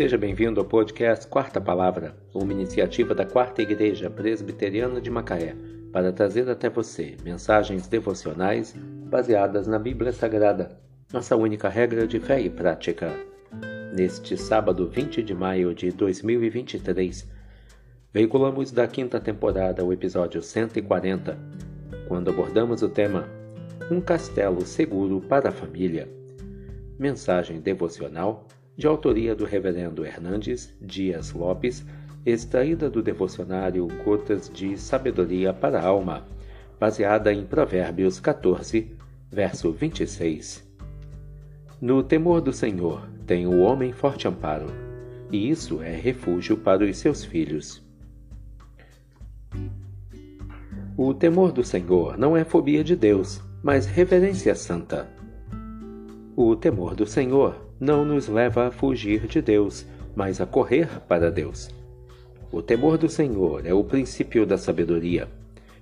Seja bem-vindo ao podcast Quarta Palavra, uma iniciativa da Quarta Igreja Presbiteriana de Macaé, para trazer até você mensagens devocionais baseadas na Bíblia Sagrada, nossa única regra de fé e prática. Neste sábado 20 de maio de 2023, veiculamos da quinta temporada o episódio 140, quando abordamos o tema Um Castelo Seguro para a Família. Mensagem devocional de autoria do Reverendo Hernandes Dias Lopes, extraída do devocionário Gotas de Sabedoria para a Alma, baseada em Provérbios 14, verso 26. No temor do Senhor tem o homem forte amparo, e isso é refúgio para os seus filhos. O temor do Senhor não é fobia de Deus, mas reverência santa. O temor do Senhor não nos leva a fugir de Deus, mas a correr para Deus. O temor do Senhor é o princípio da sabedoria.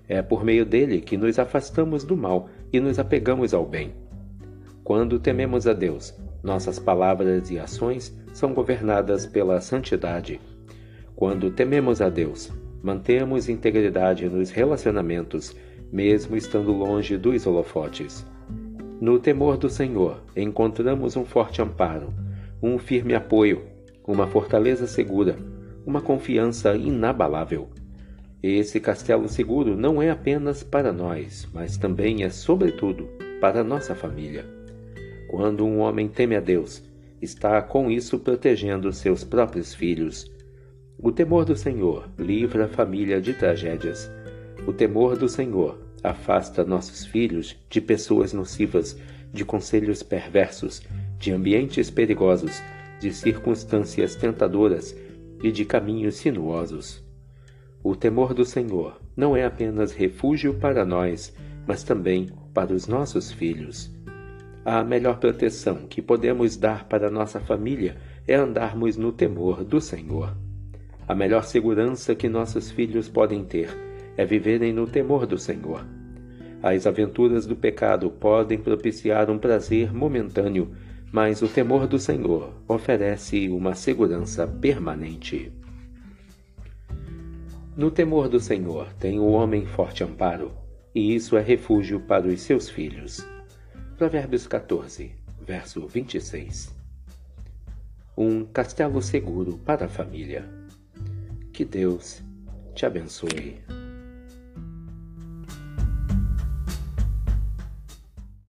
É por meio dele que nos afastamos do mal e nos apegamos ao bem. Quando tememos a Deus, nossas palavras e ações são governadas pela santidade. Quando tememos a Deus, mantemos integridade nos relacionamentos, mesmo estando longe dos holofotes. No temor do Senhor encontramos um forte amparo, um firme apoio, uma fortaleza segura, uma confiança inabalável. Esse castelo seguro não é apenas para nós, mas também é, sobretudo, para nossa família. Quando um homem teme a Deus, está com isso protegendo seus próprios filhos. O temor do Senhor livra a família de tragédias. O temor do Senhor Afasta nossos filhos de pessoas nocivas, de conselhos perversos, de ambientes perigosos, de circunstâncias tentadoras e de caminhos sinuosos. O temor do Senhor não é apenas refúgio para nós, mas também para os nossos filhos. A melhor proteção que podemos dar para nossa família é andarmos no temor do Senhor. A melhor segurança que nossos filhos podem ter é viverem no temor do Senhor. As aventuras do pecado podem propiciar um prazer momentâneo, mas o temor do Senhor oferece uma segurança permanente. No temor do Senhor tem o homem forte amparo, e isso é refúgio para os seus filhos. Provérbios 14, verso 26. Um castelo seguro para a família. Que Deus te abençoe.